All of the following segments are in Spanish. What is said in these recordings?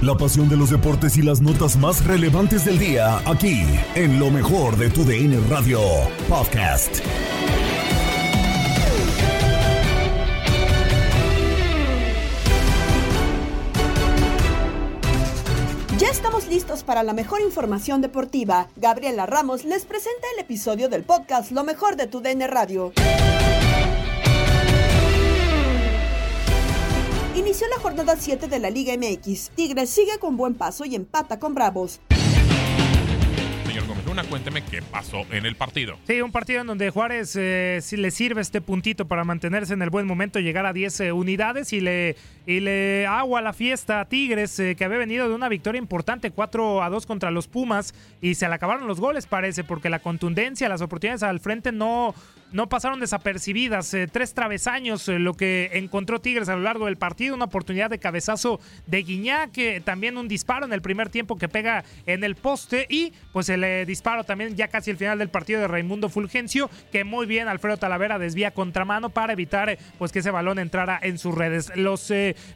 La pasión de los deportes y las notas más relevantes del día, aquí, en lo mejor de tu DN Radio Podcast. Ya estamos listos para la mejor información deportiva. Gabriela Ramos les presenta el episodio del podcast Lo mejor de tu DN Radio. Inició la jornada 7 de la Liga MX. Tigres sigue con buen paso y empata con Bravos. Señor Gómez Luna, cuénteme qué pasó en el partido. Sí, un partido en donde Juárez eh, sí le sirve este puntito para mantenerse en el buen momento, llegar a 10 eh, unidades y le, y le agua la fiesta a Tigres, eh, que había venido de una victoria importante, 4 a 2 contra los Pumas, y se le acabaron los goles, parece, porque la contundencia, las oportunidades al frente no, no pasaron desapercibidas. Eh, tres travesaños, eh, lo que encontró Tigres a lo largo del partido. Una oportunidad de cabezazo de Guiñac, que también un disparo en el primer tiempo que pega en el poste. Y pues el eh, disparo también ya casi el final del partido de Raimundo Fulgencio, que muy bien Alfredo Talavera desvía contramano para evitar pues que ese balón entrara en sus redes. Los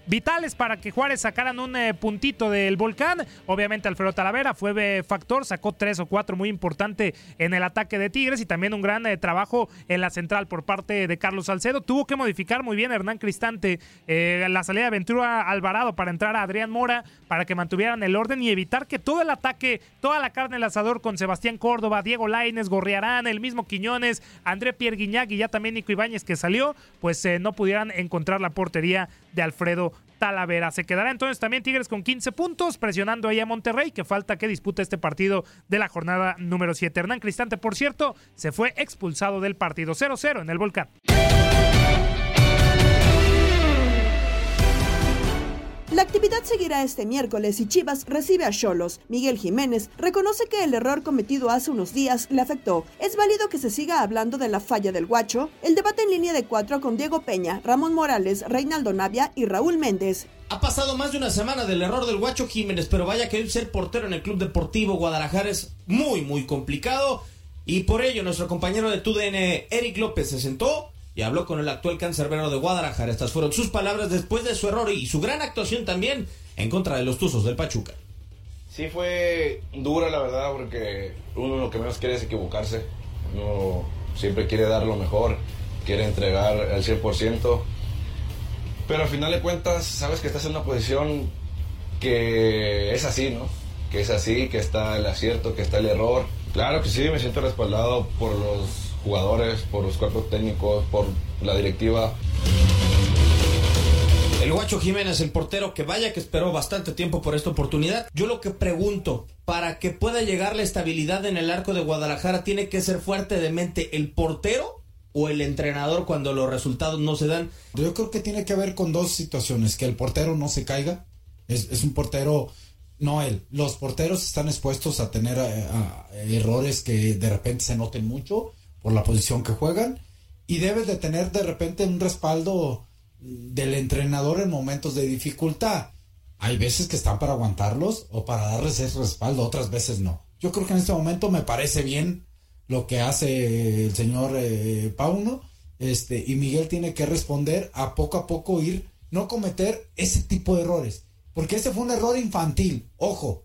vitales para que Juárez sacaran un puntito del volcán. Obviamente Alfredo Talavera fue factor, sacó tres o cuatro muy importante en el ataque de Tigres y también un gran trabajo en la central por parte de Carlos Salcedo. Tuvo que modificar muy bien Hernán Cristante eh, la salida de Ventura Alvarado para entrar a Adrián Mora para que mantuvieran el orden y evitar que todo el ataque, toda la carne del asador con Sebastián Córdoba, Diego Laines, Gorriarán, el mismo Quiñones, André Pierre Guignac y ya también Nico Ibáñez que salió, pues eh, no pudieran encontrar la portería de Alfredo Talavera. Se quedará entonces también Tigres con 15 puntos, presionando ahí a Monterrey, que falta que dispute este partido de la jornada número 7. Hernán Cristante, por cierto, se fue expulsado del partido 0-0 en el Volcán. La actividad seguirá este miércoles y Chivas recibe a Cholos. Miguel Jiménez reconoce que el error cometido hace unos días le afectó. ¿Es válido que se siga hablando de la falla del guacho? El debate en línea de cuatro con Diego Peña, Ramón Morales, Reinaldo Navia y Raúl Méndez. Ha pasado más de una semana del error del guacho Jiménez, pero vaya que ser portero en el Club Deportivo Guadalajara es muy, muy complicado. Y por ello nuestro compañero de TUDN, Eric López, se sentó y habló con el actual cancerbero de Guadalajara. Estas fueron sus palabras después de su error y su gran actuación también en contra de los Tuzos del Pachuca. Sí fue dura la verdad porque uno lo que menos quiere es equivocarse. Uno siempre quiere dar lo mejor, quiere entregar al 100%. Pero al final de cuentas sabes que estás en una posición que es así, ¿no? Que es así, que está el acierto, que está el error. Claro que sí, me siento respaldado por los jugadores, por los cuerpos técnicos, por la directiva. El Guacho Jiménez, el portero que vaya que esperó bastante tiempo por esta oportunidad. Yo lo que pregunto, para que pueda llegar la estabilidad en el arco de Guadalajara, ¿tiene que ser fuerte de mente el portero o el entrenador cuando los resultados no se dan? Yo creo que tiene que ver con dos situaciones, que el portero no se caiga, es, es un portero no él. Los porteros están expuestos a tener errores que de repente se noten mucho por la posición que juegan y debes de tener de repente un respaldo del entrenador en momentos de dificultad. hay veces que están para aguantarlos o para darles ese respaldo, otras veces no. Yo creo que en este momento me parece bien lo que hace el señor eh, Pauno, este, y Miguel tiene que responder a poco a poco ir, no cometer ese tipo de errores, porque ese fue un error infantil, ojo,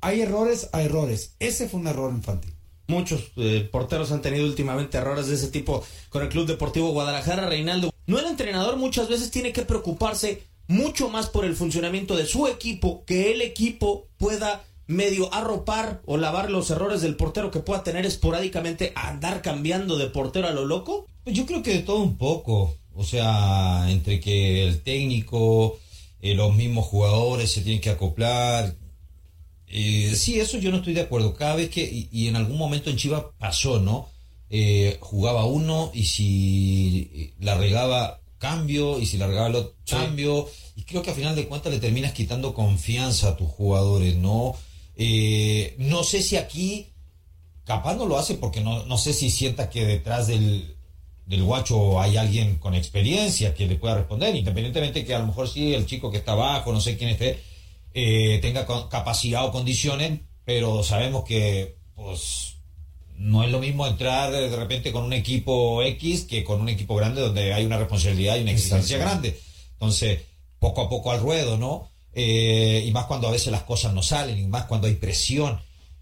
hay errores a errores, ese fue un error infantil. Muchos eh, porteros han tenido últimamente errores de ese tipo con el Club Deportivo Guadalajara, Reinaldo. No el entrenador muchas veces tiene que preocuparse mucho más por el funcionamiento de su equipo, que el equipo pueda medio arropar o lavar los errores del portero que pueda tener esporádicamente andar cambiando de portero a lo loco? Yo creo que de todo un poco. O sea, entre que el técnico, eh, los mismos jugadores se tienen que acoplar. Eh, sí, eso yo no estoy de acuerdo. Cada vez que, y, en algún momento en Chivas pasó, ¿no? Eh, jugaba uno y si la regaba cambio y si la regaba el otro cambio. Y creo que a final de cuentas le terminas quitando confianza a tus jugadores, ¿no? Eh, no sé si aquí, capaz no lo hace porque no, no sé si sienta que detrás del, del guacho hay alguien con experiencia que le pueda responder, independientemente que a lo mejor sí el chico que está abajo, no sé quién esté, eh, tenga capacidad o condiciones, pero sabemos que pues no es lo mismo entrar de repente con un equipo X que con un equipo grande donde hay una responsabilidad y una exigencia grande. Entonces, poco a poco al ruedo, ¿no? Eh, y más cuando a veces las cosas no salen, y más cuando hay presión.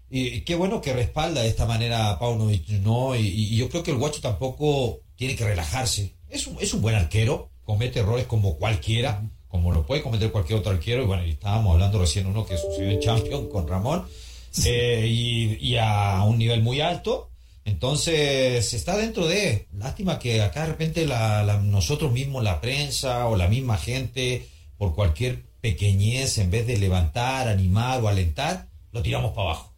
Y, qué bueno que respalda de esta manera a Paunovic, ¿no? Y, yo creo que el guacho tampoco tiene que relajarse. Es un, es un buen arquero, comete errores como cualquiera, como lo puede cometer cualquier otro arquero. Y bueno, estábamos hablando recién uno que sucedió en Champions con Ramón, eh, y, a un nivel muy alto. Entonces, está dentro de. Lástima que acá de repente la, nosotros mismos, la prensa o la misma gente, por cualquier pequeñez, en vez de levantar, animar o alentar, lo tiramos para abajo.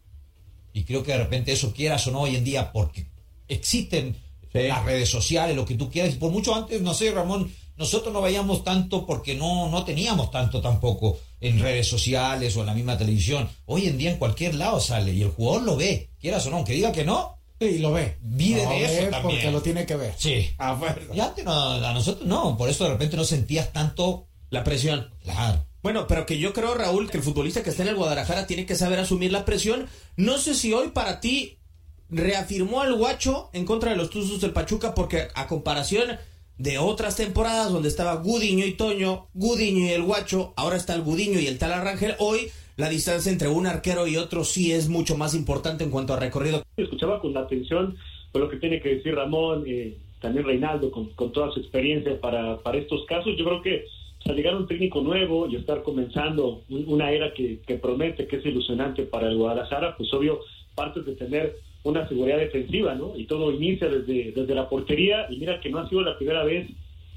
Y creo que de repente eso quieras o no hoy en día, porque existen las redes sociales, lo que tú quieras. Y por mucho antes, no sé, Ramón, nosotros no veíamos tanto porque no, no teníamos tanto tampoco en redes sociales o en la misma televisión. Hoy en día en cualquier lado sale y el jugador lo ve, quieras o no, aunque diga que no. Sí, lo ve. Vive de eso también. Porque lo tiene que ver. Sí. A y antes no, a nosotros no, por eso de repente no sentías tanto la presión. Claro. Bueno, pero que yo creo, Raúl, que el futbolista que está en el Guadalajara tiene que saber asumir la presión. No sé si hoy para ti reafirmó al guacho en contra de los Tuzos del Pachuca, porque a comparación de otras temporadas donde estaba Gudiño y Toño, Gudiño y el guacho, ahora está el Gudiño y el tal Arrangel, hoy la distancia entre un arquero y otro sí es mucho más importante en cuanto a recorrido. Escuchaba con atención por lo que tiene que decir Ramón, eh, también Reinaldo, con, con, toda su experiencia para, para estos casos. Yo creo que al llegar un técnico nuevo y estar comenzando una era que, promete, que es ilusionante para el Guadalajara, pues obvio, parte de tener una seguridad defensiva, ¿no? Y todo inicia desde, desde la portería y mira que no ha sido la primera vez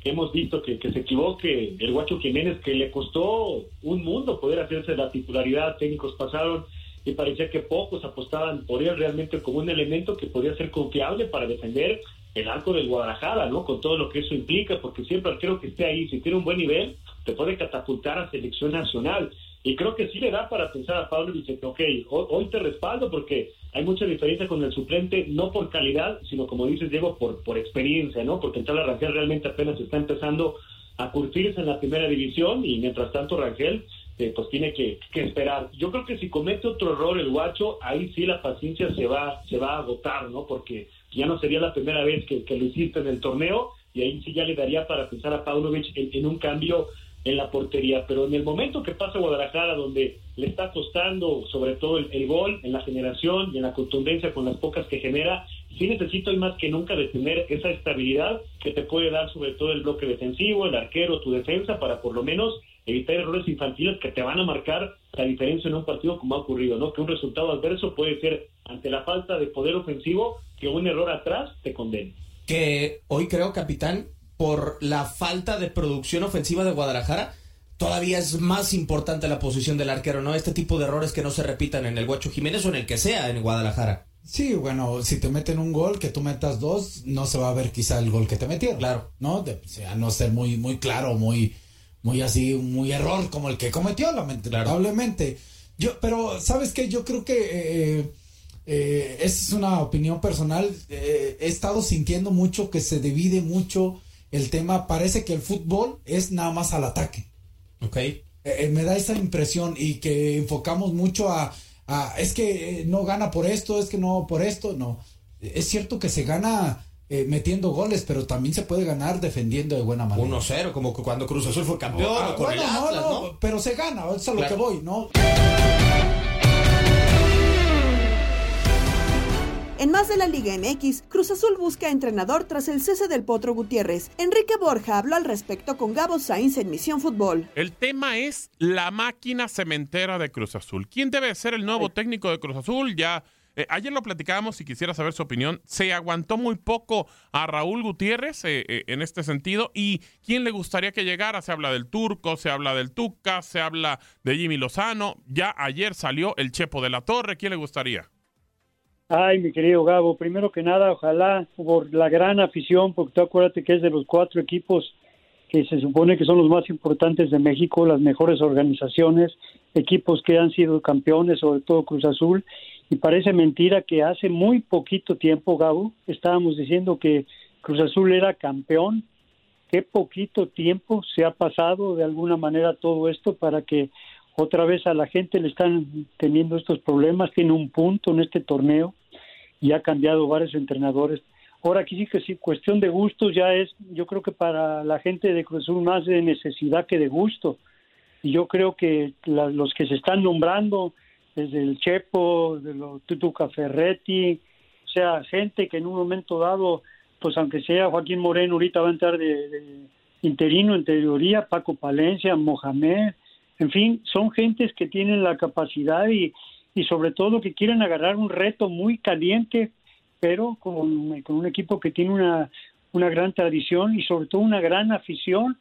que hemos visto que, que se equivoque el Guacho Jiménez, que le costó un mundo poder hacerse la titularidad, técnicos pasaron y parecía que pocos apostaban por él realmente como un elemento que podía ser confiable para defender el arco del Guadalajara, ¿no? Con todo lo que eso implica, porque siempre creo que esté ahí, si tiene un buen nivel, te puede catapultar a selección nacional. Y creo que sí le da para pensar a Pablo y dice, ok, hoy te respaldo porque hay mucha diferencia con el suplente, no por calidad, sino como dices, Diego, por, por experiencia, ¿no? Porque en la Rangel realmente apenas está empezando a curtirse en la primera división y mientras tanto Rangel eh, pues tiene que, esperar. Yo creo que si comete otro error el guacho, ahí sí la paciencia se va, se va a agotar, ¿no? Porque ya no sería la primera vez que, lo hiciste en el torneo y ahí sí ya le daría para pensar a Paunovic en, un cambio en la portería. Pero en el momento que pasa Guadalajara, donde le está costando sobre todo el, gol en la generación y en la contundencia con las pocas que genera, sí necesito hoy más que nunca de tener esa estabilidad que te puede dar sobre todo el bloque defensivo, el arquero, tu defensa, para por lo menos evitar errores infantiles que te van a marcar la diferencia en un partido como ha ocurrido, ¿no? Que un resultado adverso puede ser ante la falta de poder ofensivo que un error atrás te condene. Que hoy creo, capitán, por la falta de producción ofensiva de Guadalajara, todavía es más importante la posición del arquero, ¿no? Este tipo de errores que no se repitan en el Guacho Jiménez o en el que sea en Guadalajara. Sí, bueno, si te meten un gol, que tú metas dos, no se va a ver quizá el gol que te metió. Claro. ¿No? De, o sea, no ser muy, muy claro, muy, muy así, muy error como el que cometió, lamentablemente. Yo, pero, ¿sabes qué? Yo creo que eh, eh, es una opinión personal. Eh, he estado sintiendo mucho que se divide mucho el tema. Parece que el fútbol es nada más al ataque. Ok. Eh, me da esa impresión y que enfocamos mucho a, a es que no gana por esto, es que no por esto, no. Es cierto que se gana eh, metiendo goles, pero también se puede ganar defendiendo de buena manera. 1-0, como cuando Cruz Azul fue campeón, Ah, o con bueno, el no, Atlas, no, ¿no? pero se gana, eso es a lo que voy, ¿no? En más de la Liga MX, Cruz Azul busca entrenador tras el cese del Potro Gutiérrez. Enrique Borja habló al respecto con Gabo Sainz en Misión Fútbol. El tema es la máquina cementera de Cruz Azul. ¿Quién debe ser el nuevo técnico de Cruz Azul? Ya eh, ayer lo platicábamos y quisiera saber su opinión. Se aguantó muy poco a Raúl Gutiérrez eh, eh, en este sentido. ¿Y quién le gustaría que llegara? Se habla del Turco, se habla del Tuca, se habla de Jimmy Lozano. Ya ayer salió el Chepo de la Torre. ¿Quién le gustaría? Ay, mi querido Gabo, primero que nada, ojalá por la gran afición, porque tú acuérdate que es de los cuatro equipos que se supone que son los más importantes de México, las mejores organizaciones, equipos que han sido campeones, sobre todo Cruz Azul, y parece mentira que hace muy poquito tiempo, Gabo, estábamos diciendo que Cruz Azul era campeón. Qué poquito tiempo se ha pasado de alguna manera todo esto para que otra vez a la gente le están teniendo estos problemas, tiene un punto en este torneo y ha cambiado varios entrenadores. Ahora aquí sí que sí, cuestión de gustos ya es, yo creo que para la gente de Cruz más de necesidad que de gusto. Y yo creo que la- los que se están nombrando, desde el Chepo, de los Tutuca Ferretti, o sea, gente que en un momento dado, pues aunque sea Joaquín Moreno, ahorita va a entrar de, de interino en Paco Palencia, Mohamed, en fin, son gentes que tienen la capacidad y, y sobre todo que quieren agarrar un reto muy caliente, pero con, con un equipo que tiene una, una gran tradición y sobre todo una gran afición.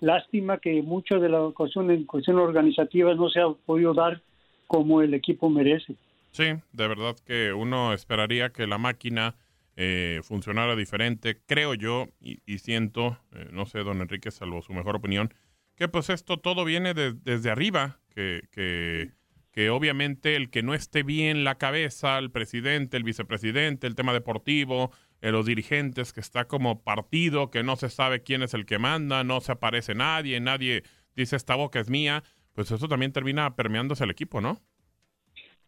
Lástima que mucho de la cuestión en cuestión organizativa no se ha podido dar como el equipo merece. Sí, de verdad que uno esperaría que la máquina eh, funcionara diferente. Creo yo y, y siento, eh, no sé, don Enrique, salvo su mejor opinión, que pues esto todo viene de- desde arriba, que, que, que obviamente el que no esté bien la cabeza, el presidente, el vicepresidente, el tema deportivo, eh, los dirigentes, que está como partido, que no se sabe quién es el que manda, no se aparece nadie, nadie dice esta boca es mía, pues eso también termina permeándose al equipo, ¿no?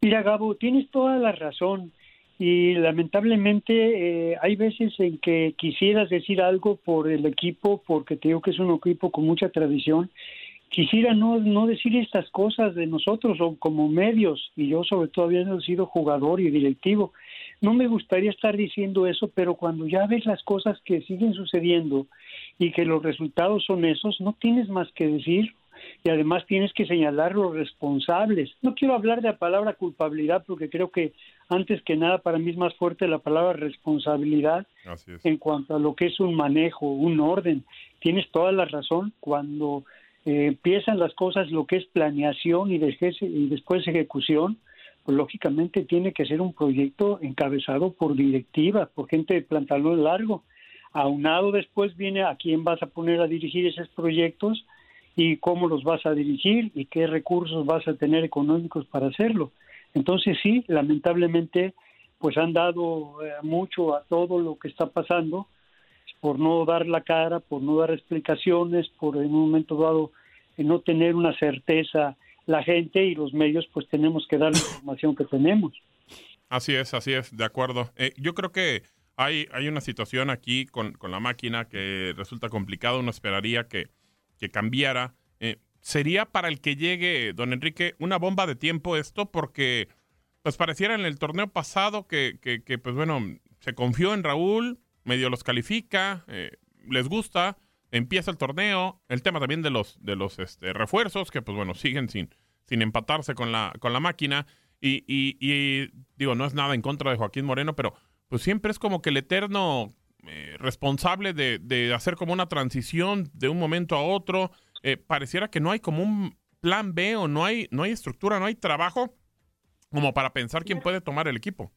Mira, Gabo, tienes toda la razón y lamentablemente eh, hay veces en que quisieras decir algo por el equipo, porque te digo que es un equipo con mucha tradición. Quisiera no, no decir estas cosas de nosotros o como medios, y yo sobre todo habiendo sido jugador y directivo. No me gustaría estar diciendo eso, pero cuando ya ves las cosas que siguen sucediendo y que los resultados son esos, no tienes más que decir y además tienes que señalar los responsables. No quiero hablar de la palabra culpabilidad porque creo que antes que nada para mí es más fuerte la palabra responsabilidad en cuanto a lo que es un manejo, un orden. Tienes toda la razón cuando eh, empiezan las cosas, lo que es planeación y, después- ejecución, pues lógicamente tiene que ser un proyecto encabezado por directiva, por gente de pantalón largo. Aunado después viene a quién vas a poner a dirigir esos proyectos y cómo los vas a dirigir y qué recursos vas a tener económicos para hacerlo. Entonces sí, lamentablemente, pues han dado eh, mucho a todo lo que está pasando por no dar la cara, por no dar explicaciones, por en un momento dado eh, no tener una certeza la gente y los medios, pues tenemos que dar la información que tenemos. Así es, así es, de acuerdo. Eh, yo creo que hay, hay una situación aquí con, con la máquina que resulta complicado. Uno esperaría que, que cambiara. Eh, sería para el que llegue, don Enrique, una bomba de tiempo esto, porque pues pareciera en el torneo pasado que, que, que, pues bueno, se confió en Raúl, medio los califica, eh, les gusta, empieza el torneo, el tema también de los, de los este, refuerzos, que pues bueno, siguen sin, sin empatarse con la, con la máquina. Y, y- y, digo, no es nada en contra de Joaquín Moreno, pero pues siempre es como que el eterno eh, responsable de, de hacer como una transición de un momento a otro. Eh, pareciera que no hay como un plan B o no hay, no hay estructura, no hay trabajo como para pensar quién puede tomar el equipo.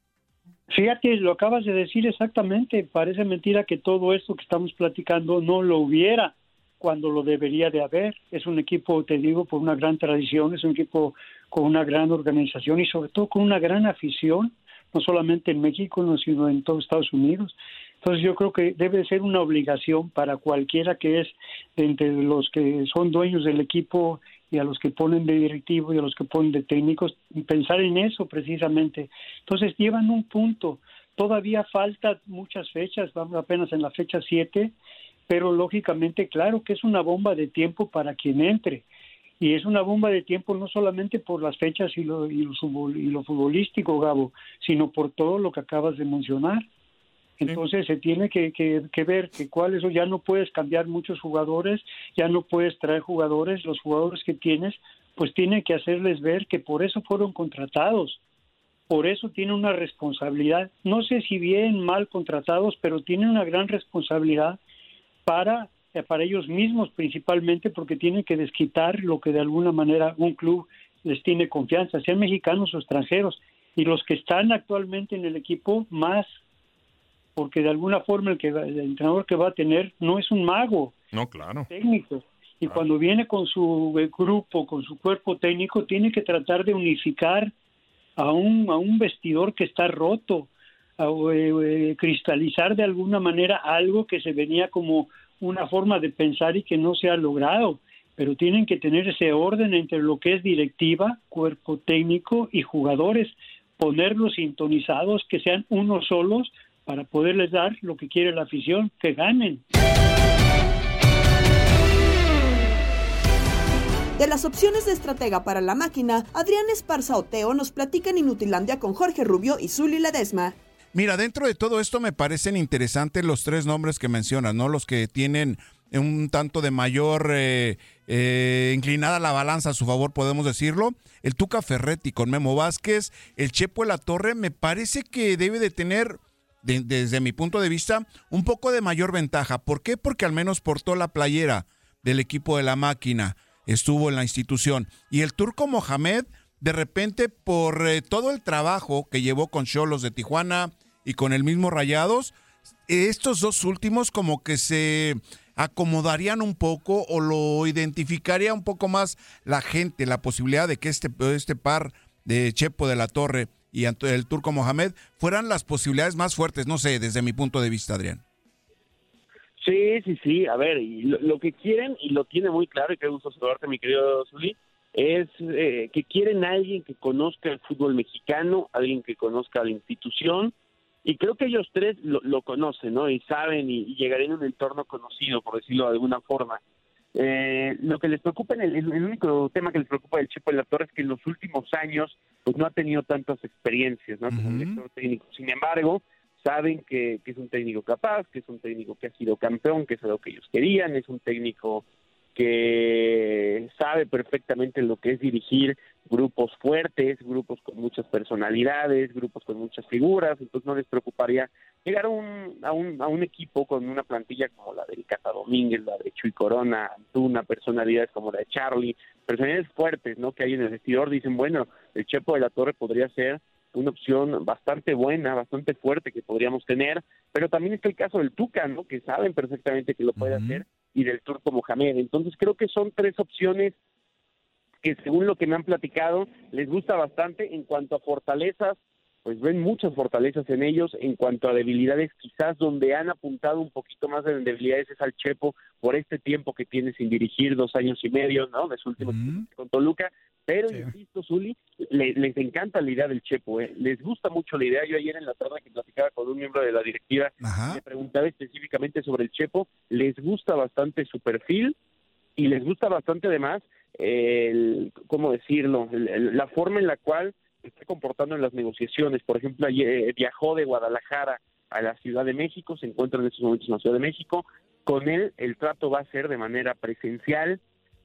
Fíjate, lo acabas de decir exactamente. Parece mentira que todo esto que estamos platicando no lo hubiera cuando lo debería de haber. Es un equipo, te digo, por una gran tradición, es un equipo con una gran organización y sobre todo con una gran afición, no solamente en México, no, sino en todos Estados Unidos. Entonces yo creo que debe ser una obligación para cualquiera que es entre los que son dueños del equipo y a los que ponen de directivo y a los que ponen de técnicos, pensar en eso precisamente. Entonces llevan un punto. Todavía falta muchas fechas, vamos apenas en la fecha 7, pero lógicamente, claro que es una bomba de tiempo para quien entre. Y es una bomba de tiempo no solamente por las fechas y lo, y lo, y lo futbolístico, Gabo, sino por todo lo que acabas de mencionar. Entonces se tiene que, que, ver que cuáles ya no puedes cambiar muchos jugadores, ya no puedes traer jugadores, los jugadores que tienes, pues tiene que hacerles ver que por eso fueron contratados, por eso tienen una responsabilidad, no sé si bien, mal contratados, pero tienen una gran responsabilidad para, para ellos mismos principalmente, porque tienen que desquitar lo que de alguna manera un club les tiene confianza, sean mexicanos o extranjeros, y los que están actualmente en el equipo más porque de alguna forma el que el entrenador que va a tener no es un mago, no claro, técnico. Y cuando viene con su eh, grupo, con su cuerpo técnico, tiene que tratar de unificar a un a un vestidor que está roto, a, eh, eh, cristalizar de alguna manera algo que se venía como una forma de pensar y que no se ha logrado. Pero tienen que tener ese orden entre lo que es directiva, cuerpo técnico y jugadores, ponerlos sintonizados, que sean unos solos para poderles dar lo que quiere la afición, que ganen. De las opciones de estratega para la máquina, Adrián Esparza Oteo nos platica en Inutilandia con Jorge Rubio y Zuli Ledesma. Mira, dentro de todo esto me parecen interesantes los tres nombres que mencionas, ¿no? Los que tienen un tanto de mayor eh, eh, inclinada la balanza a su favor, podemos decirlo. El Tuca Ferretti con Memo Vázquez, el Chepo de la Torre, me parece que debe de tener desde mi punto de vista, un poco de mayor ventaja. ¿Por qué? Porque al menos portó la playera del equipo de la máquina, estuvo en la institución. Y el turco Mohamed, de repente, por eh, todo el trabajo que llevó con Cholos de Tijuana y con el mismo Rayados, estos dos últimos como que se acomodarían un poco o lo identificaría un poco más la gente, la posibilidad de que este, este par de Chepo de la Torre y el turco Mohamed fueran las posibilidades más fuertes, no sé, desde mi punto de vista, Adrián. Sí, sí, sí, a ver, y lo, que quieren, y lo tiene muy claro, y que gusto saludarte, mi querido Zuli, es eh, que quieren a alguien que conozca el fútbol mexicano, alguien que conozca la institución, y creo que ellos tres lo, conocen, ¿no? Y saben y, y llegarían en un entorno conocido, por decirlo de alguna forma. Eh, lo que les preocupa, el, el, único tema que les preocupa del Chepo de la Torre es que en los últimos años pues no ha tenido tantas experiencias ¿no? como director técnico. Sin embargo, saben que, que, es un técnico capaz, que es un técnico que ha sido campeón, que es lo que ellos querían, es un técnico que sabe perfectamente lo que es dirigir grupos fuertes, grupos con muchas personalidades, grupos con muchas figuras, entonces no les preocuparía llegar a un, a un, a un equipo con una plantilla como la de Cata Domínguez, la de Chuy Corona, Antuna, personalidades como la de Charlie, personalidades fuertes, ¿no? Que hay en el vestidor, dicen, bueno, el Chepo de la Torre podría ser una opción bastante buena, bastante fuerte que podríamos tener, pero también está el caso del Tuca, ¿no? Que saben perfectamente que lo puede hacer, y del Turco Mohamed. Entonces creo que son tres opciones que según lo que me han platicado les gusta bastante en cuanto a fortalezas, pues ven muchas fortalezas en ellos, en cuanto a debilidades quizás donde han apuntado un poquito más de debilidades es al Chepo por este tiempo que tiene sin dirigir, dos años y medio, ¿no? De su último con Toluca, pero insisto, Zuli, les encanta la idea del Chepo, ¿eh? les gusta mucho la idea. Yo ayer en la tarde que platicaba con un miembro de la directiva, me preguntaba específicamente sobre el Chepo, les gusta bastante su perfil y les gusta bastante además el, ¿cómo decirlo? la forma en la cual se está comportando en las negociaciones. Por ejemplo, eh, viajó de Guadalajara a la Ciudad de México, se encuentra en estos momentos en la Ciudad de México. Con él el trato va a ser de manera presencial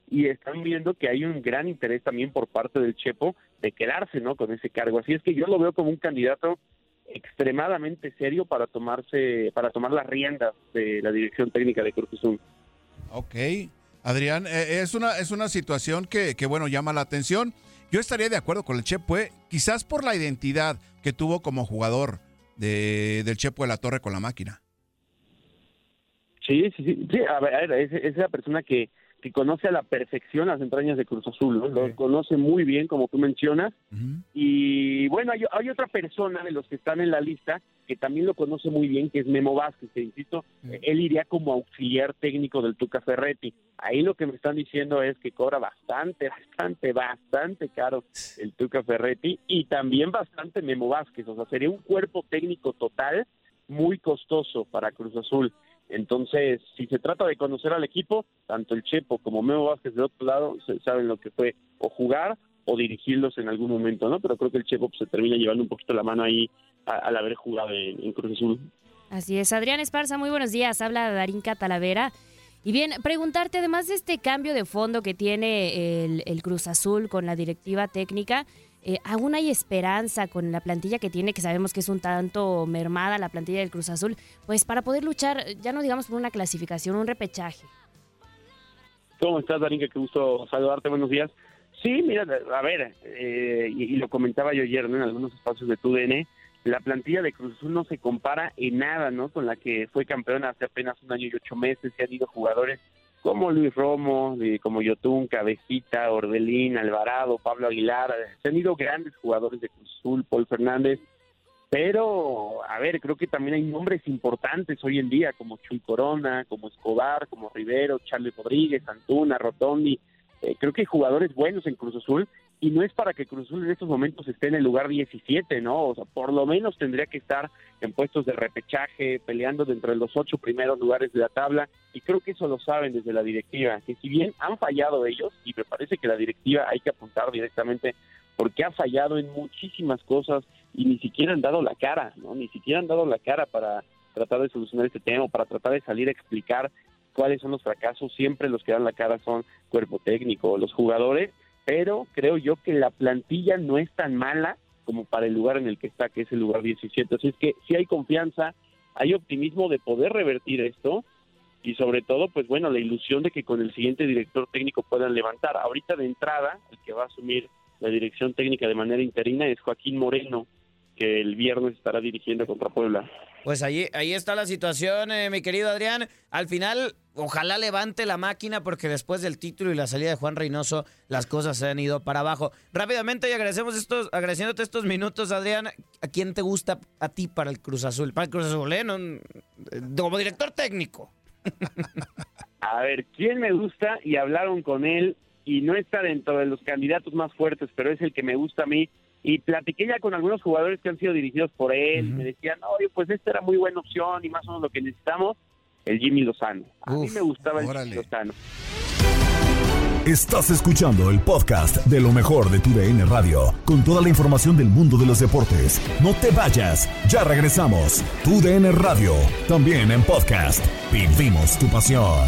y están viendo que hay un gran interés también por parte del Chepo de quedarse ¿no? con ese cargo. Así es que yo lo veo como un candidato extremadamente serio para tomarse para tomar las riendas de la dirección técnica de Cruz Azul. Ok, Adrián, eh, es una, es una situación que, que, bueno, llama la atención. Yo estaría de acuerdo con el Chepo, eh, quizás por la identidad que tuvo como jugador de, del Chepo de la Torre con la máquina. Sí, sí, sí, sí a ver, es, es la persona que, que conoce a la perfección las entrañas de Cruz Azul, ¿no? Lo conoce muy bien, como tú mencionas. Y bueno, hay, hay, otra persona de los que están en la lista que también lo conoce muy bien, que es Memo Vázquez, que insisto, él iría como auxiliar técnico del Tuca Ferretti. Ahí lo que me están diciendo es que cobra bastante, bastante, bastante caro el Tuca Ferretti y también bastante Memo Vázquez, o sea, sería un cuerpo técnico total muy costoso para Cruz Azul. Entonces, si se trata de conocer al equipo, tanto el Chepo como Memo Vázquez de otro lado saben lo que fue o jugar o dirigirlos en algún momento, ¿no? Pero creo que el Chepo pues, se termina llevando un poquito la mano ahí al haber jugado en, en Cruz Azul. Así es, Adrián Esparza, muy buenos días. Habla Darinka Talavera. Y bien, preguntarte, además de este cambio de fondo que tiene el, el Cruz Azul con la directiva técnica, eh, ¿aún hay esperanza con la plantilla que tiene, que sabemos que es un tanto mermada la plantilla del Cruz Azul, pues para poder luchar, ya no digamos por una clasificación, un repechaje? ¿Cómo estás, Darinka? Qué gusto saludarte, buenos días. Sí, mira, a ver, eh, y, y lo comentaba yo ayer en algunos espacios de TUDN, la plantilla de Cruz Azul no se compara en nada ¿no? con la que fue campeona hace apenas un año y ocho meses, se han ido jugadores como Luis Romo, como Yotun, Cabecita, Orbelín, Alvarado, Pablo Aguilar, se han ido grandes jugadores de Cruz Azul, Paul Fernández, pero, a ver, creo que también hay nombres importantes hoy en día, como Chuy Corona, como Escobar, como Rivero, Charlie Rodríguez, Antuna, Rotondi. Eh, creo que hay jugadores buenos en Cruz Azul y no es para que Cruz Azul en estos momentos esté en el lugar 17, ¿no? O sea, por lo menos tendría que estar en puestos de repechaje, peleando dentro de los ocho primeros lugares de la tabla y creo que eso lo saben desde la directiva, que si bien han fallado ellos, y me parece que la directiva hay que apuntar directamente porque ha fallado en muchísimas cosas y ni siquiera han dado la cara, ¿no? Ni siquiera han dado la cara para tratar de solucionar este tema, para tratar de salir a explicar cuáles son los fracasos. Siempre los que dan la cara son cuerpo técnico, los jugadores, pero creo yo que la plantilla no es tan mala como para el lugar en el que está, que es el lugar 17. Así es que sí hay confianza, hay optimismo de poder revertir esto y sobre todo, pues bueno, la ilusión de que con el siguiente director técnico puedan levantar. Ahorita de entrada, el que va a asumir la dirección técnica de manera interina es Joaquín Moreno, que el viernes estará dirigiendo contra Puebla. Pues ahí, ahí está la situación, eh, mi querido Adrián. Al final, ojalá levante la máquina porque después del título y la salida de Juan Reynoso, las cosas se han ido para abajo. Rápidamente y agradecemos estos, agradeciéndote estos minutos, Adrián. ¿A quién te gusta a ti para el Cruz Azul? Para el Cruz Azul, ¿eh? No, eh, como director técnico. A ver, ¿quién me gusta? Y hablaron con él y no está dentro de los candidatos más fuertes, pero es el que me gusta a mí. Y platiqué ya con algunos jugadores que han sido dirigidos por él. Me decían, oye, pues esta era muy buena opción y más o menos lo que necesitamos, el Jimmy Lozano. A mí me gustaba el Jimmy Lozano. Estás escuchando el podcast de lo mejor de tu DN Radio, con toda la información del mundo de los deportes. No te vayas, ya regresamos. Tu DN Radio, también en podcast. Vivimos tu pasión.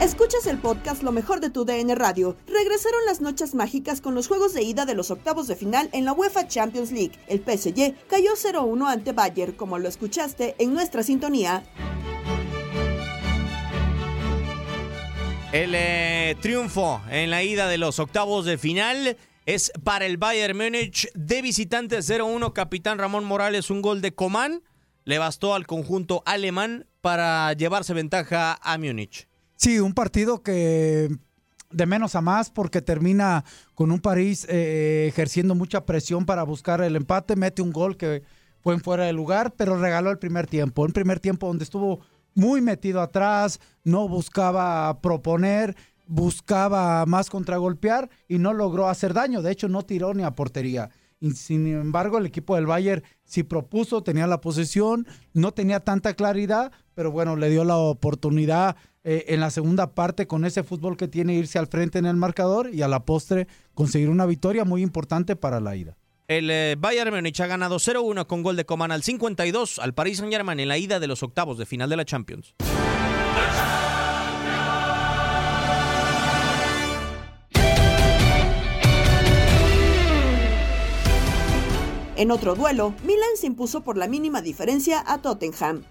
Escuchas el podcast Lo mejor de tu DN Radio. Regresaron las noches mágicas con los juegos de ida de los octavos de final en la UEFA Champions League. El PSG cayó 0-1 ante Bayern, como lo escuchaste en nuestra sintonía. El eh, triunfo en la ida de los octavos de final es para el Bayern Múnich de visitante 0-1. Capitán Ramón Morales, un gol de Coman. Le bastó al conjunto alemán para llevarse ventaja a Múnich. Sí, un partido que de menos a más porque termina con un París eh, ejerciendo mucha presión para buscar el empate, mete un gol que fue en fuera de lugar, pero regaló el primer tiempo, un primer tiempo donde estuvo muy metido atrás, no buscaba proponer, buscaba más contragolpear y no logró hacer daño, de hecho no tiró ni a portería. Sin embargo, el equipo del Bayern sí propuso, tenía la posesión, no tenía tanta claridad, pero bueno, le dio la oportunidad eh, en la segunda parte con ese fútbol que tiene irse al frente en el marcador y a la postre conseguir una victoria muy importante para la ida. El eh, Bayern Múnich ha ganado 0-1 con gol de Coman al 52 al Paris Saint-Germain en la ida de los octavos de final de la Champions. En otro duelo, Milan se impuso por la mínima diferencia a Tottenham.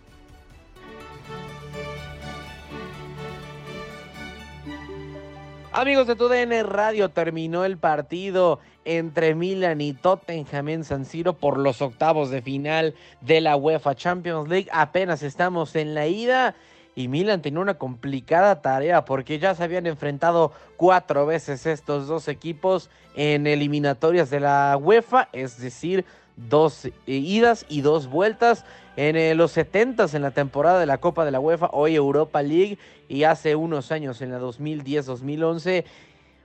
Amigos de TUDN Radio, terminó el partido entre Milan y Tottenham en San Siro por los octavos de final de la UEFA Champions League. Apenas estamos en la ida y Milan tenía una complicada tarea porque ya se habían enfrentado cuatro veces estos dos equipos en eliminatorias de la UEFA, es decir, dos eh, idas y dos vueltas en eh, los 70 en la temporada de la Copa de la UEFA, hoy Europa League y hace unos años en la 2010-2011.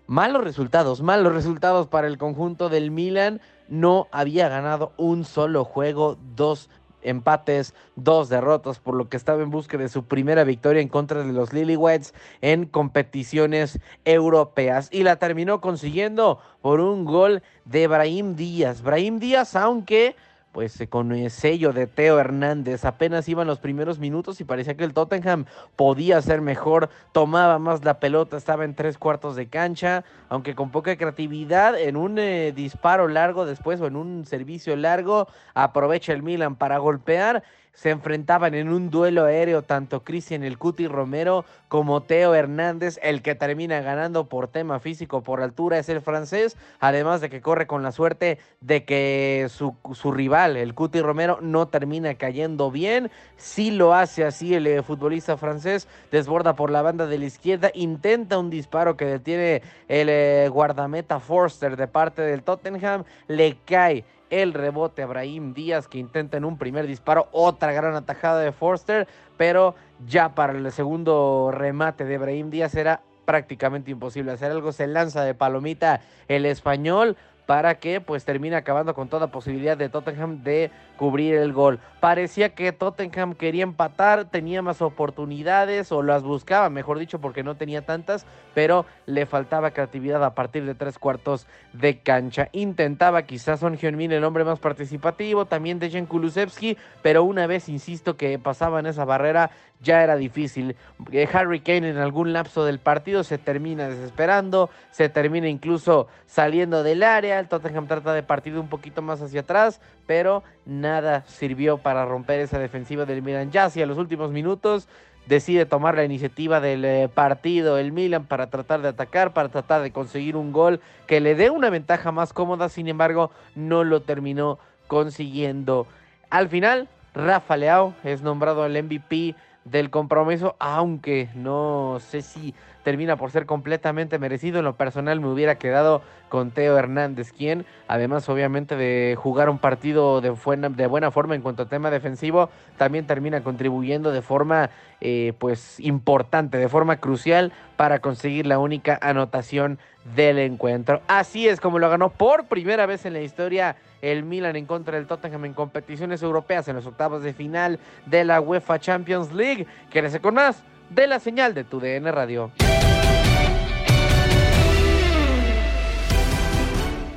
Malos resultados, malos resultados para el conjunto del Milan. No había ganado un solo juego, dos empates, dos derrotas, por lo que estaba en busca de su primera victoria en contra de los Lilywhits en competiciones europeas. Y la terminó consiguiendo por un gol de Brahim Díaz. Brahim Díaz, aunque pues eh, con el sello de Teo Hernández. Apenas iban los primeros minutos y parecía que el Tottenham podía ser mejor, tomaba más la pelota, estaba en tres cuartos de cancha, aunque con poca creatividad, en un eh, disparo largo después o en un servicio largo, aprovecha el Milan para golpear se enfrentaban en un duelo aéreo tanto Cristian El Cuti Romero como Teo Hernández. El que termina ganando por tema físico, por altura, es el francés. Además de que corre con la suerte de que su, rival, el Cuti Romero, no termina cayendo bien. Sí lo hace así el eh, futbolista francés. Desborda por la banda de la izquierda. Intenta un disparo que detiene el eh, guardameta Forster de parte del Tottenham. Le cae el rebote a Brahim Díaz que intenta en un primer disparo otra gran atajada de Forster, pero ya para el segundo remate de Brahim Díaz era prácticamente imposible hacer algo, se lanza de palomita el español, para que pues termine acabando con toda posibilidad de Tottenham de cubrir el gol. Parecía que Tottenham quería empatar, tenía más oportunidades o las buscaba, mejor dicho, porque no tenía tantas, pero le faltaba creatividad a partir de tres cuartos de cancha. Intentaba quizás Son Heung-min el hombre más participativo, también Dejan Kulusevski, pero una vez insisto que pasaban esa barrera ya era difícil. Eh, Harry Kane en algún lapso del partido se termina desesperando, se termina incluso saliendo del área, el Tottenham trata de partir un poquito más hacia atrás, pero nada sirvió para romper esa defensiva del Milan. Ya hacia los últimos minutos decide tomar la iniciativa del eh, partido el Milan para tratar de atacar, para tratar de conseguir un gol que le dé una ventaja más cómoda, sin embargo no lo terminó consiguiendo. Al final, Rafa Leao es nombrado el MVP del compromiso, aunque no sé si termina por ser completamente merecido. En lo personal me hubiera quedado con Teo Hernández, quien además obviamente de jugar un partido de buena, de buena forma en cuanto a tema defensivo, también termina contribuyendo de forma eh, pues importante, de forma crucial para conseguir la única anotación del encuentro. Así es como lo ganó por primera vez en la historia el Milan en contra del Tottenham en competiciones europeas en los octavos de final de la UEFA Champions League. Quédese con más de la señal de tu DN Radio.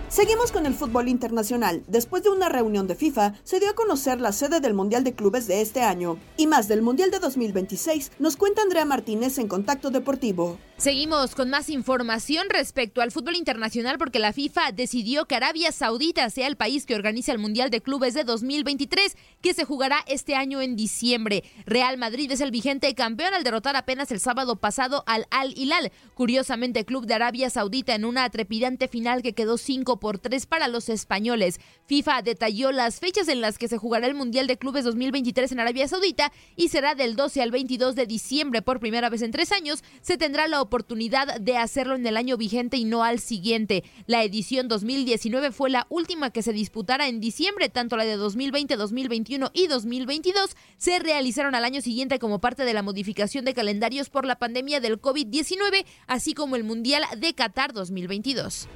Seguimos con el fútbol internacional. Después de una reunión de FIFA, se dio a conocer la sede del Mundial de Clubes de este año. Y más del Mundial de 2026 nos cuenta Andrea Martínez en Contacto Deportivo. Seguimos con más información respecto al fútbol internacional porque la FIFA decidió que Arabia Saudita sea el país que organiza el Mundial de Clubes de 2023 que se jugará este año en diciembre. Real Madrid es el vigente campeón al derrotar apenas el sábado pasado al Al Hilal. Curiosamente, Club de Arabia Saudita en una trepidante final que quedó 5 por 3 para los españoles. FIFA detalló las fechas en las que se jugará el Mundial de Clubes 2023 en Arabia Saudita y será del 12 al 22 de diciembre por primera vez en tres años. Se tendrá la oportunidad de hacerlo en el año vigente y no al siguiente. La edición 2019 fue la última que se disputara en diciembre, tanto la de 2020, 2021 y 2022 se realizaron al año siguiente como parte de la modificación de calendarios por la pandemia del COVID-19, así como el Mundial de Qatar 2022.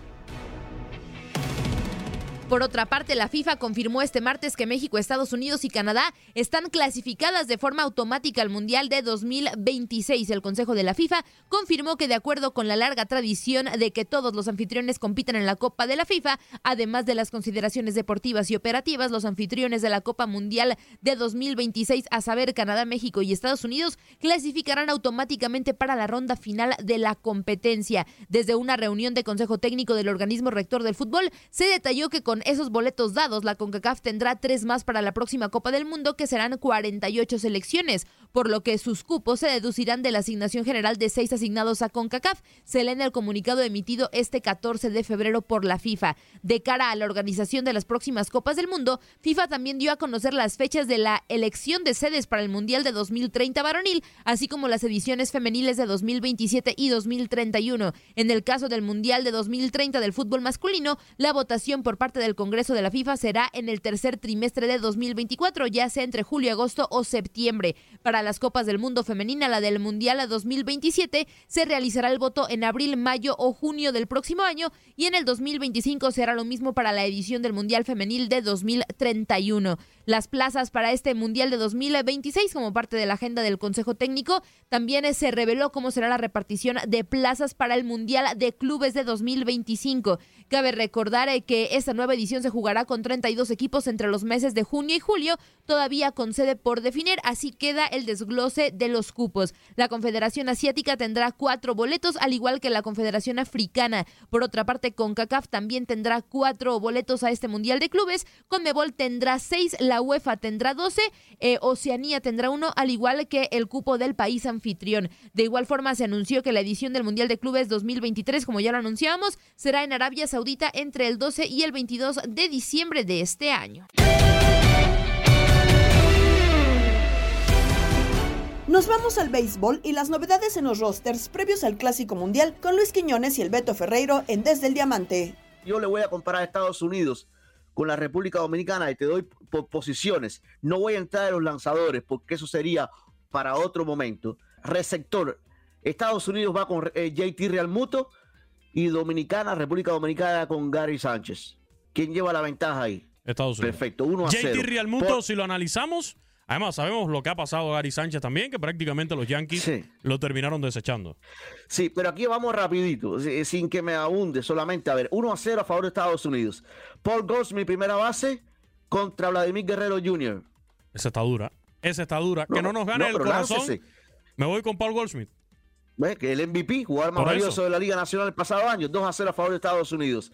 Por otra parte, la FIFA confirmó este martes que México, Estados Unidos y Canadá están clasificadas de forma automática al Mundial de 2026. El Consejo de la FIFA confirmó que de acuerdo con la larga tradición de que todos los anfitriones compitan en la Copa de la FIFA, además de las consideraciones deportivas y operativas, los anfitriones de la Copa Mundial de 2026, a saber Canadá, México y Estados Unidos, clasificarán automáticamente para la ronda final de la competencia. Desde una reunión de Consejo Técnico del organismo rector del fútbol, se detalló que con Esos boletos dados, la CONCACAF tendrá tres más para la próxima Copa del Mundo, que serán 48 selecciones, por lo que sus cupos se deducirán de la asignación general de seis asignados a CONCACAF. Se lee en el comunicado emitido este 14 de febrero por la FIFA. De cara a la organización de las próximas Copas del Mundo, FIFA también dio a conocer las fechas de la elección de sedes para el Mundial de 2030 varonil, así como las ediciones femeniles de 2027 y 2031. En el caso del Mundial de 2030 del fútbol masculino, la votación por parte del Congreso de la FIFA será en el tercer trimestre de 2024, ya sea entre julio, agosto o septiembre. Para las Copas del Mundo femenina, la del Mundial a 2027, se realizará el voto en abril, mayo o junio del próximo año y en el 2025 será lo mismo para la edición del Mundial femenil de 2031. Las plazas para este Mundial de 2026 como parte de la agenda del Consejo Técnico también se reveló cómo será la repartición de plazas para el Mundial de Clubes de 2025. Cabe recordar eh, que esta nueva edición se jugará con 32 equipos entre los meses de junio y julio, todavía con sede por definir, así queda el desglose de los cupos. La Confederación Asiática tendrá cuatro boletos, al igual que la Confederación Africana. Por otra parte, CONCACAF también tendrá cuatro boletos a este Mundial de Clubes, CONMEBOL tendrá seis, la UEFA tendrá 12, eh, Oceanía tendrá uno, al igual que el cupo del país anfitrión. De igual forma, se anunció que la edición del Mundial de Clubes 2023, como ya lo anunciamos, será en Arabia Saudita entre el 12 y el 22 de diciembre de este año. Nos vamos al béisbol y las novedades en los rosters previos al Clásico Mundial con Luis Quiñones y el Beto Ferreiro en Desde el Diamante. Yo le voy a comparar a Estados Unidos con la República Dominicana y te doy por posiciones. No voy a entrar en los lanzadores porque eso sería para otro momento. Receptor. Estados Unidos va con eh, JT Realmuto y Dominicana, República Dominicana con Gary Sánchez. ¿Quién lleva la ventaja ahí? Estados Unidos. Perfecto, 1 a 0. JT Realmuto, si lo analizamos, además sabemos lo que ha pasado a Gary Sánchez también, que prácticamente los Yankees lo terminaron desechando. Sí, pero aquí vamos rapidito, sin que me abunde, solamente a ver, 1 a 0 a favor de Estados Unidos. Paul mi primera base, contra Vladimir Guerrero Jr. Esa está dura, esa está dura. que no nos gane el corazón. Me voy con Paul Goldsmith que el MVP, jugador más valioso de la Liga Nacional el pasado año, 2 a 0 a favor de Estados Unidos.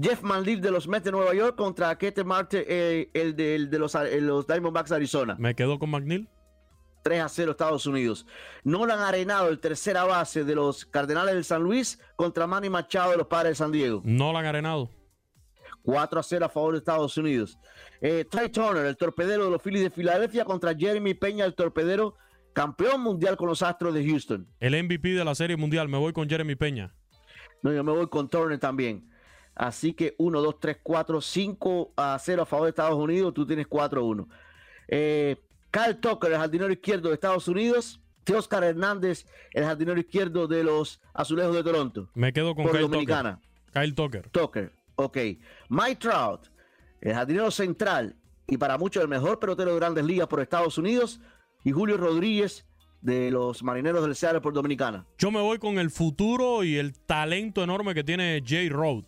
Jeff Manlif de los Mets de Nueva York contra Kete Marte, eh, el, de, los, eh, los Diamondbacks de Arizona. Me quedo con McNeil. 3 a 0 Estados Unidos. Nolan Arenado, el tercera base de los Cardenales del San Luis, contra Manny Machado de los Padres de San Diego. Nolan Arenado. 4 a 0 a favor de Estados Unidos. Eh, Trey Turner, el torpedero de los Phillies de Filadelfia, contra Jeremy Peña, el torpedero campeón mundial con los Astros de Houston. El MVP de la Serie Mundial, me voy con Jeremy Peña. No, yo me voy con Turner también. Así que 1, 2, 3, 4, 5 a 0 a favor de Estados Unidos. Tú tienes 4 a 1. Eh, Kyle Tucker, el jardinero izquierdo de Estados Unidos. Oscar Hernández, el jardinero izquierdo de los Azulejos de Toronto. Me quedo con Kyle Dominicana. Tucker. Kyle Tucker. Tucker, ok. Mike Trout, el jardinero central y para muchos el mejor pelotero de grandes ligas por Estados Unidos y Julio Rodríguez de los Marineros del Seattle por Dominicana. Yo me voy con el futuro y el talento enorme que tiene Jay Road.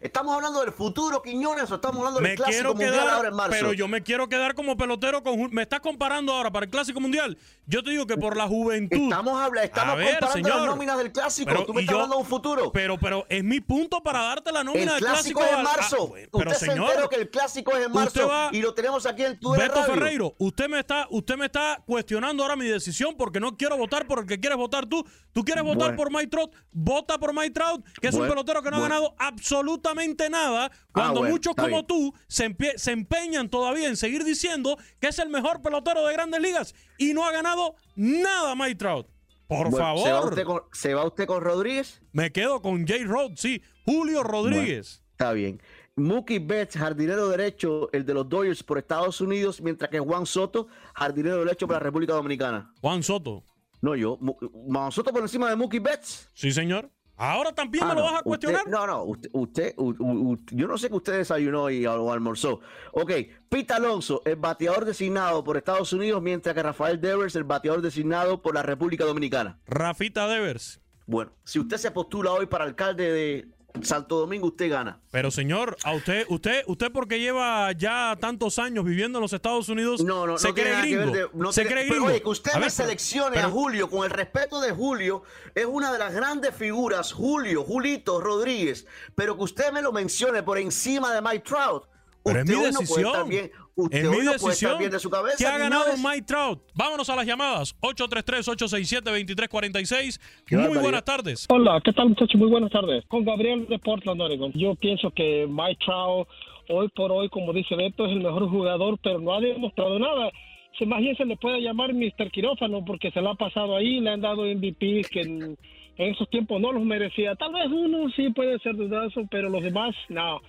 ¿Estamos hablando del futuro, Quiñones, o estamos hablando del Clásico Mundial ahora en marzo? Pero yo me quiero quedar como pelotero con... Me estás comparando ahora para el Clásico Mundial. Yo te digo que por la juventud... Estamos, hablando, estamos comparando las nóminas del Clásico. Pero, Tú me estás hablando de un futuro. Pero, pero es mi punto para darte la nómina del Clásico. El Clásico es en marzo. pero, usted señor, se que el Clásico es en marzo y lo tenemos aquí en tu Beto Ferreiro, usted me, está, usted me está cuestionando ahora mi decisión porque no quiero votar por el que quieres votar tú. Tú quieres votar por Mike Trout, vota por Mike Trout, que es un pelotero que no ha ganado absolutamente nada cuando ah, muchos como tú se, se empeñan todavía en seguir diciendo que es el mejor pelotero de grandes ligas y no ha ganado nada Mike Trout. Por favor. ¿se va, usted con, Rodríguez? Me quedo con Jay Rod, sí. Julio Rodríguez. está bien. Mookie Betts, jardinero derecho, el de los Dodgers por Estados Unidos, mientras que Juan Soto, jardinero derecho para la República Dominicana. Juan Soto. No, yo. Juan Soto por encima de Mookie Betts. Sí, señor. Ahora también me lo vas a cuestionar. no, no, usted, yo no sé que usted desayunó y o almorzó. Ok, Pete Alonso, el bateador designado por Estados Unidos, mientras que Rafael Devers, el bateador designado por la República Dominicana. Rafita Devers. Bueno, si usted se postula hoy para alcalde de Santo Domingo usted gana. Pero señor, a usted, usted, usted porque lleva ya tantos años viviendo en los Estados Unidos, No, no, se no cree gringo. de- no se cree pero, gringo. oye, que usted A me ver, seleccione pero- a Julio, con el respeto de Julio, es una de las grandes figuras, Julio, Julito Rodríguez, pero que usted me lo mencione por encima de Mike Trout. Pero es usted mi hoy no puede decisión. estar bien, usted es hoy mi no puede estar decisión. bien de su cabeza. ¿Qué ha ganado. Mike Trout? Vámonos a las llamadas. 833-867-2346. Qué Muy buenas tardes. Hola, ¿qué tal muchachos? Muy buenas tardes. Con Gabriel de Portland, Oregon. Yo pienso que Mike Trout, hoy por hoy, como dice Beto, es el mejor jugador, pero no ha demostrado nada. Se más bien se le puede llamar Mr. Quirófano porque se lo ha pasado ahí, le han dado MVPs que en, en esos tiempos no los merecía. Tal vez uno sí puede ser dudoso, pero los demás no.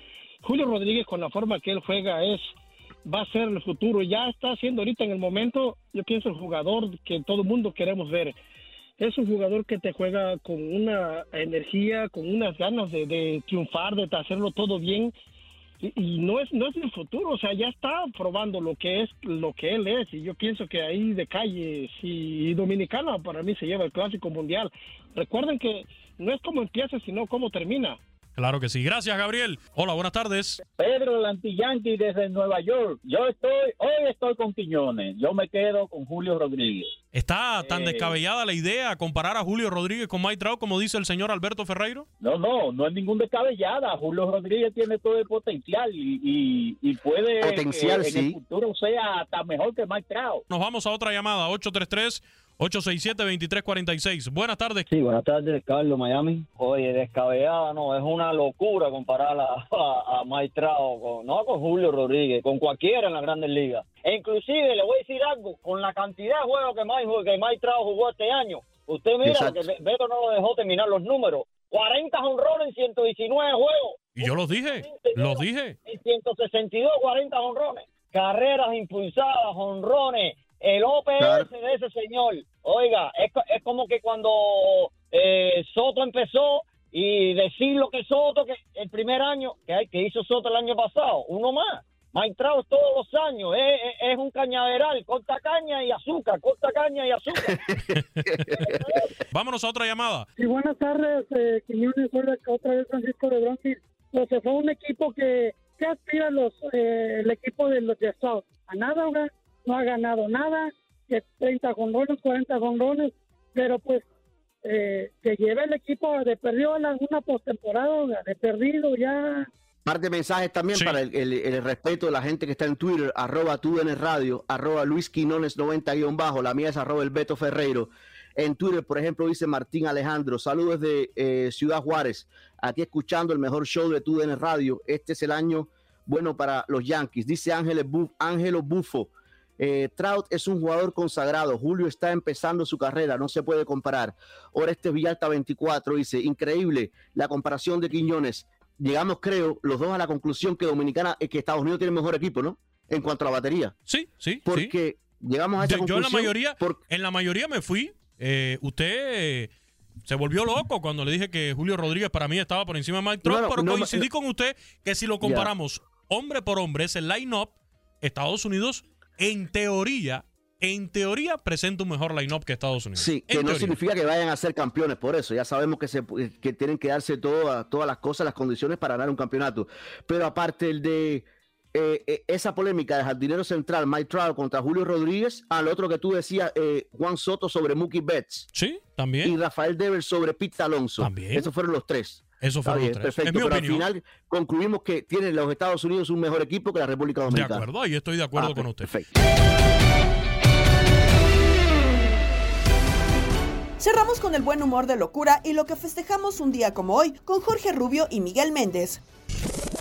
Julio Rodríguez con la forma que él juega es va a ser el futuro. Ya está siendo ahorita en el momento, yo pienso el jugador que todo el mundo queremos ver es un jugador que te juega con una energía, con unas ganas de, triunfar, de hacerlo todo bien. Y, no es no es el futuro, o sea, ya está probando lo que es lo que él es. Y yo pienso que ahí de calle, si Dominicana para mí se lleva el clásico mundial. Recuerden que no es como empieza, sino cómo termina. Claro que sí. Gracias, Gabriel. Hola, buenas tardes. Pedro Lantillanqui desde Nueva York. Yo estoy, hoy estoy con Quiñones. Yo me quedo con Julio Rodríguez. ¿Está tan Eh. descabellada la idea comparar a Julio Rodríguez con Mike Trout, como dice el señor Alberto Ferreiro? No, no, no es ningún descabellada. Julio Rodríguez tiene todo el potencial y, y, y puede Potencial, que en sí. el futuro sea hasta mejor que Mike Trout. Nos vamos a otra llamada, 833-867-2346. Buenas tardes. Sí, buenas tardes, Carlos, Miami. Oye, descabellada, no, es una locura comparar a, a, a Mike Trout con, no con Julio Rodríguez, con cualquiera en las grandes ligas. E inclusive, le voy a decir algo, con la cantidad de juegos que Mike, que Mike Trout jugó este año, usted mira, Exacto. que Be- Beto no lo dejó terminar los números. 40 honrones en 119 juegos. Y yo los dije, los dije. En 162, 40 honrones. Carreras impulsadas, honrones. El OPS Claro. de ese señor. Oiga, es, es como que cuando eh, Soto empezó y decir lo que Soto, que el primer año, que, hay- que hizo Soto el año pasado, uno más. Trout todos los años, es, es- es un cañaveral, corta caña y azúcar, corta caña y azúcar. Vámonos a otra llamada. Sí, buenas tardes, eh, Quiñones, otra vez Francisco de Bronxville. O sea, fue un equipo que, ¿qué aspira los, eh, el equipo de los de South? A nada, ahora no ha ganado nada, que 30 jonrones, 40 jonrones, pero pues eh, que lleve el equipo de perdido a la- una postemporada, de perdido ya. Par de mensajes también para el, el- el respeto de la gente que está en Twitter, arroba tú en el radio, arroba Luis Quinones 90 guion bajo, la mía es arroba el Beto Ferreiro. En Twitter, por ejemplo, dice Martín Alejandro, saludos de eh, Ciudad Juárez, aquí escuchando el mejor show de tú en el radio. Este es el año bueno para los Yankees, dice Ángel Bu- Ángelo Bufo. Eh, Trout es un jugador consagrado. Julio está empezando su carrera, no se puede comparar. Oreste Villalta 24 dice: Increíble la comparación de Quiñones. Llegamos, creo, los dos a la conclusión que Dominicana, eh, que Estados Unidos tiene mejor equipo, ¿no? En cuanto a la batería. Sí, sí. Porque llegamos a esa Yo, yo en la conclusión. mayoría, en la mayoría me fui. Eh, usted eh, se volvió loco cuando le dije que Julio Rodríguez para mí estaba por encima de Mike Trout, No, no, pero no, coincidí con usted que si lo comparamos hombre por hombre, ese line-up, Estados Unidos, en teoría, en teoría presenta un mejor line-up que Estados Unidos. Sí, que En no teoría. significa que vayan a ser campeones por eso. Ya sabemos que, se, que tienen que darse todas todas las cosas, las condiciones para ganar un campeonato. Pero aparte el de eh, eh, esa polémica de jardinero central, Mike Trout contra Julio Rodríguez, al otro que tú decías, eh, Juan Soto sobre Mookie Betts. Sí, también. Y Rafael Devers sobre Pete Alonso. También. Esos fueron los tres. Está fueron bien, los tres. Perfecto, Es mi pero opinión. al final concluimos que tienen los Estados Unidos un mejor equipo que la República De Dominicana. acuerdo, ahí estoy de acuerdo Ah, con usted. Perfecto. Cerramos con el buen humor de locura y lo que festejamos un día como hoy con Jorge Rubio y Miguel Méndez.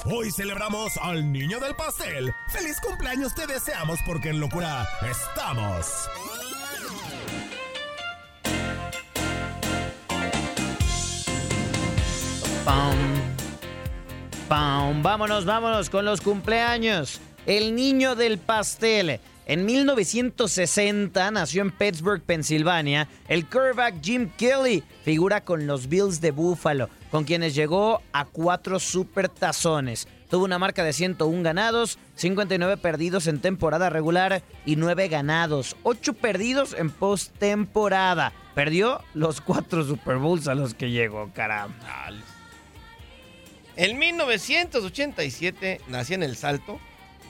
Hoy celebramos al niño del pastel. ¡Feliz cumpleaños te deseamos porque en locura estamos! Pam, pam. Vámonos, vámonos con los cumpleaños. El niño del pastel. En 1960 nació en Pittsburgh, Pensilvania, el quarterback Jim Kelly, figura con los Bills de Buffalo, con quienes llegó a cuatro supertazones. Tuvo una marca de 101 ganados, 59 perdidos en temporada regular y 9 ganados, 8 perdidos en postemporada. Perdió los cuatro Super Bowls a los que llegó, caramba. En 1987 nació en El Salto,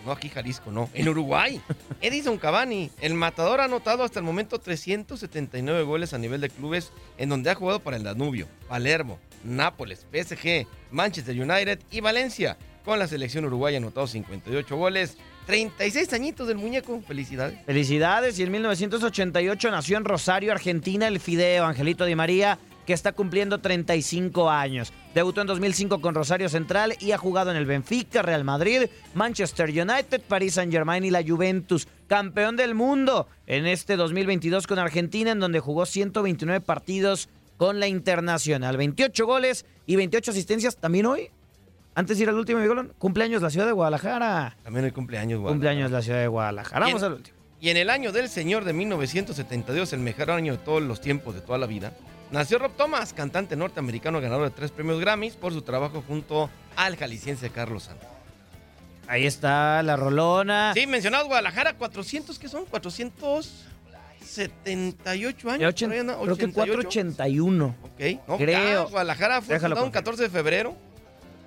no aquí Jalisco, no, en Uruguay. Edison Cavani, el matador ha anotado hasta el momento 379 goles a nivel de clubes en donde ha jugado para el Danubio, Palermo, Nápoles, PSG, Manchester United y Valencia. Con la selección uruguaya ha anotado 58 goles, 36 añitos del muñeco. Felicidades. Felicidades. Y en 1988 nació en Rosario, Argentina, el Fideo Angelito Di María, que está cumpliendo 35 años. Debutó en 2005 con Rosario Central y ha jugado en el Benfica, Real Madrid, Manchester United, Paris Saint-Germain y la Juventus. Campeón del mundo en este 2022 con Argentina, en donde jugó 129 partidos con la Internacional. 28 goles y 28 asistencias también hoy. Antes de ir al último, mi golón, cumpleaños la ciudad de Guadalajara. También el cumpleaños, Guadalajara. Cumpleaños la ciudad de Guadalajara. Vamos al último. Y en el año del Señor de 1972, el mejor año de todos los tiempos, de toda la vida, nació Rob Thomas, cantante norteamericano ganador de tres premios Grammys por su trabajo junto al jalisciense Carlos Santos. Ahí está la rolona. Sí, mencionado Guadalajara, 400, ¿qué son? 478 años. Anda, creo que 88. 481. Ok, no, Creo. ya, Guadalajara fue fundado un confirmo. 14 de febrero.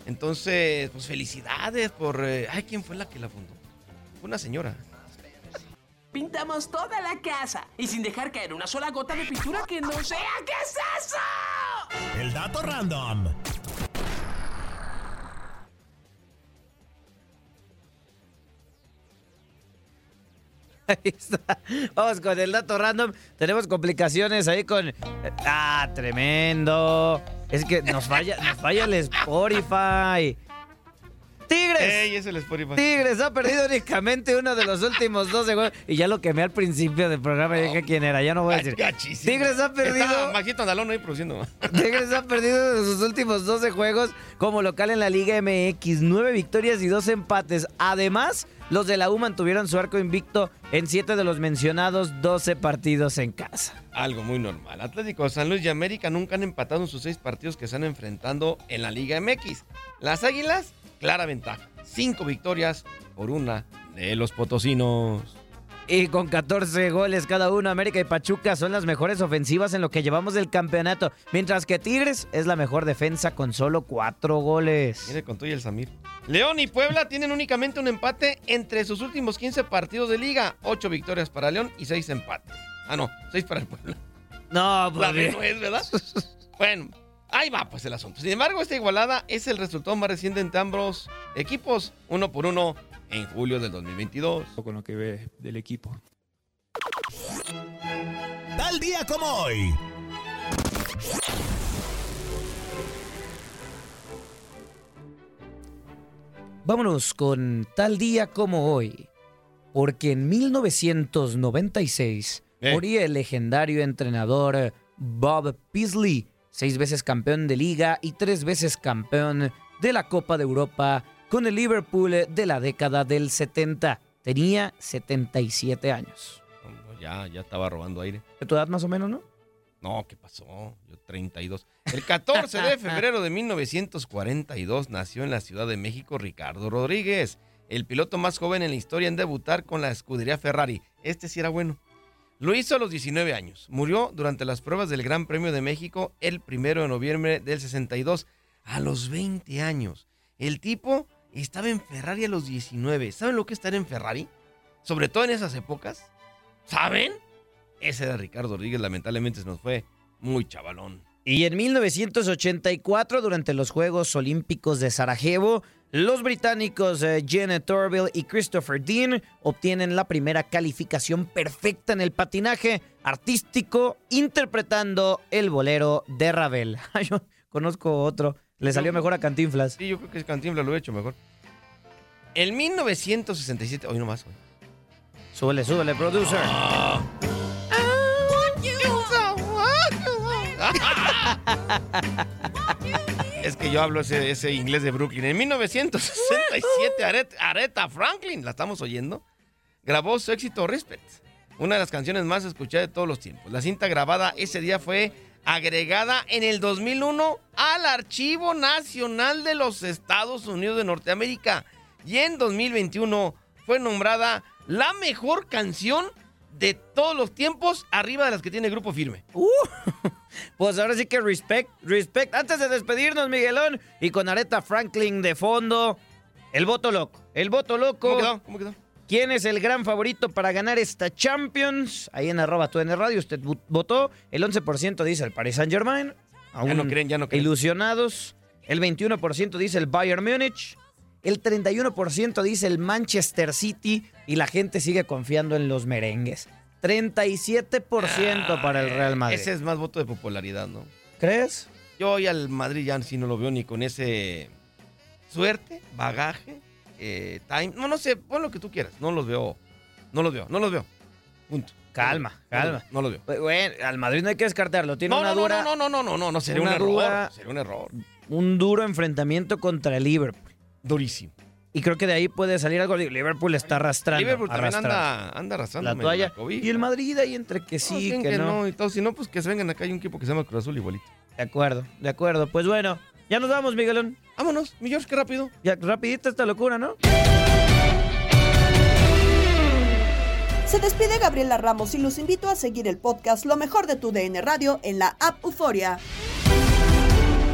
Entonces, pues felicidades por... eh, ay, ¿quién fue la que la fundó? Fue una señora. Pintamos toda la casa y sin dejar caer una sola gota de pintura que no sea. ¿Qué es eso? El dato random. Ahí está. Vamos con el dato random. Tenemos complicaciones ahí con. Ah, tremendo. Es que nos falla, nos falla el Spotify. Tigres. Ey, es el Spotify. Tigres ha perdido únicamente uno de los últimos 12 juegos. Y ya lo quemé al principio del programa. y dije quién era. Ya no voy a decir. Gachísimo. Tigres ha perdido. Está Maxito Andalón ahí produciendo. Tigres ha perdido de sus últimos 12 juegos como local en la Liga MX. 9 victorias y 2 empates. Además, los de la U mantuvieron su arco invicto en 7 de los mencionados 12 partidos en casa. Algo muy normal. Atlético San Luis y América nunca han empatado en sus seis partidos que están enfrentando en la Liga MX. Las Águilas, clara ventaja. Cinco victorias por una de los potosinos. Y con 14 goles cada uno, América y Pachuca son las mejores ofensivas en lo que llevamos del campeonato, mientras que Tigres es la mejor defensa con solo 4 goles. Mire con todo y el Samir. León y Puebla tienen únicamente un empate entre sus últimos 15 partidos de liga. 8 victorias para León y 6 empates. Ah, no, 6 para el Puebla. No, pues La no es, ¿verdad? bueno, ahí va pues el asunto. Sin embargo, esta igualada es el resultado más reciente entre ambos equipos, uno por uno en julio del 2022. Con lo que ve del equipo. Tal día como hoy. Vámonos con tal día como hoy, porque en 1996 Eh. moría el legendario entrenador Bob Paisley, seis veces campeón de liga y tres veces campeón de la Copa de Europa con el Liverpool de la década del 70. Tenía 77 años. Ya, ya estaba robando aire. ¿De tu edad más o menos, no? No, ¿qué pasó? Yo 32. El 14 de febrero de 1942 nació en la Ciudad de México Ricardo Rodríguez, el piloto más joven en la historia en debutar con la escudería Ferrari. Este sí era bueno. Lo hizo a los 19 años. Murió durante las pruebas del Gran Premio de México el 1 de noviembre del 62, a los 20 años. El tipo estaba en Ferrari a los 19. ¿Saben lo que es estar en Ferrari? Sobre todo en esas épocas. ¿Saben? Ese era Ricardo Rodríguez, lamentablemente se nos fue muy chavalón. Y en 1984, durante los Juegos Olímpicos de Sarajevo, los británicos eh, Janet Torville y Christopher Dean obtienen la primera calificación perfecta en el patinaje artístico interpretando el bolero de Ravel. Ay, Yo conozco otro, le salió mejor a Cantinflas. Sí, yo creo que Cantinflas lo he hecho mejor. En 1967, hoy nomás, hoy. Súbele, súbele, producer. Es que yo hablo ese, ese inglés de Brooklyn. En 1967, Aret- Aretha Franklin, la estamos oyendo, grabó su éxito Respect, una de las canciones más escuchadas de todos los tiempos. La cinta grabada ese día fue agregada en el 2001 al Archivo Nacional de los Estados Unidos de Norteamérica y en 2021 fue nombrada la mejor canción de todos los tiempos arriba de las que tiene Grupo Firme. Pues ahora sí que respect, respect. Antes de despedirnos, Miguelón, y con Aretha Franklin de fondo, el voto loco. El voto loco. ¿Cómo quedó? ¿Cómo quedó? ¿Quién es el gran favorito para ganar esta Champions? Ahí en arroba en radio usted vo- votó. El 11% dice el Paris Saint Germain. Ya no creen, ya no creen. Ilusionados. El 21% dice el Bayern Múnich. El 31% dice el Manchester City. Y la gente sigue confiando en los merengues. 37% para el Real Madrid. Ese es más voto de popularidad, ¿no? ¿Crees? Yo hoy al Madrid ya sí no lo veo ni con ese suerte, bagaje, eh, time. No, no sé, pon lo que tú quieras. No los veo. No los veo, no los veo. Punto. Calma, No calma. No lo veo. Bueno, al Madrid no hay que descartarlo. Tiene No, una no, no, dura. no, no, no, no, no, no, sería un error. dura- Sería un error. un duro enfrentamiento contra el Liverpool. Durísimo. Y creo que de ahí puede salir algo. Liverpool está arrastrando. Liverpool también arrastrando anda, anda arrastrando la toalla. Y el Madrid ahí entre que sí, dicen que, no. y todo. Si no, pues que se vengan acá. Hay un equipo que se llama Cruz Azul igualito. De acuerdo, de acuerdo. Pues bueno, ya nos vamos, Miguelón. Vámonos, mi George, qué rápido. Ya, rapidito esta locura, ¿no? Se despide Gabriela Ramos y los invito a seguir el podcast Lo mejor de tu DN Radio en la app Euforia.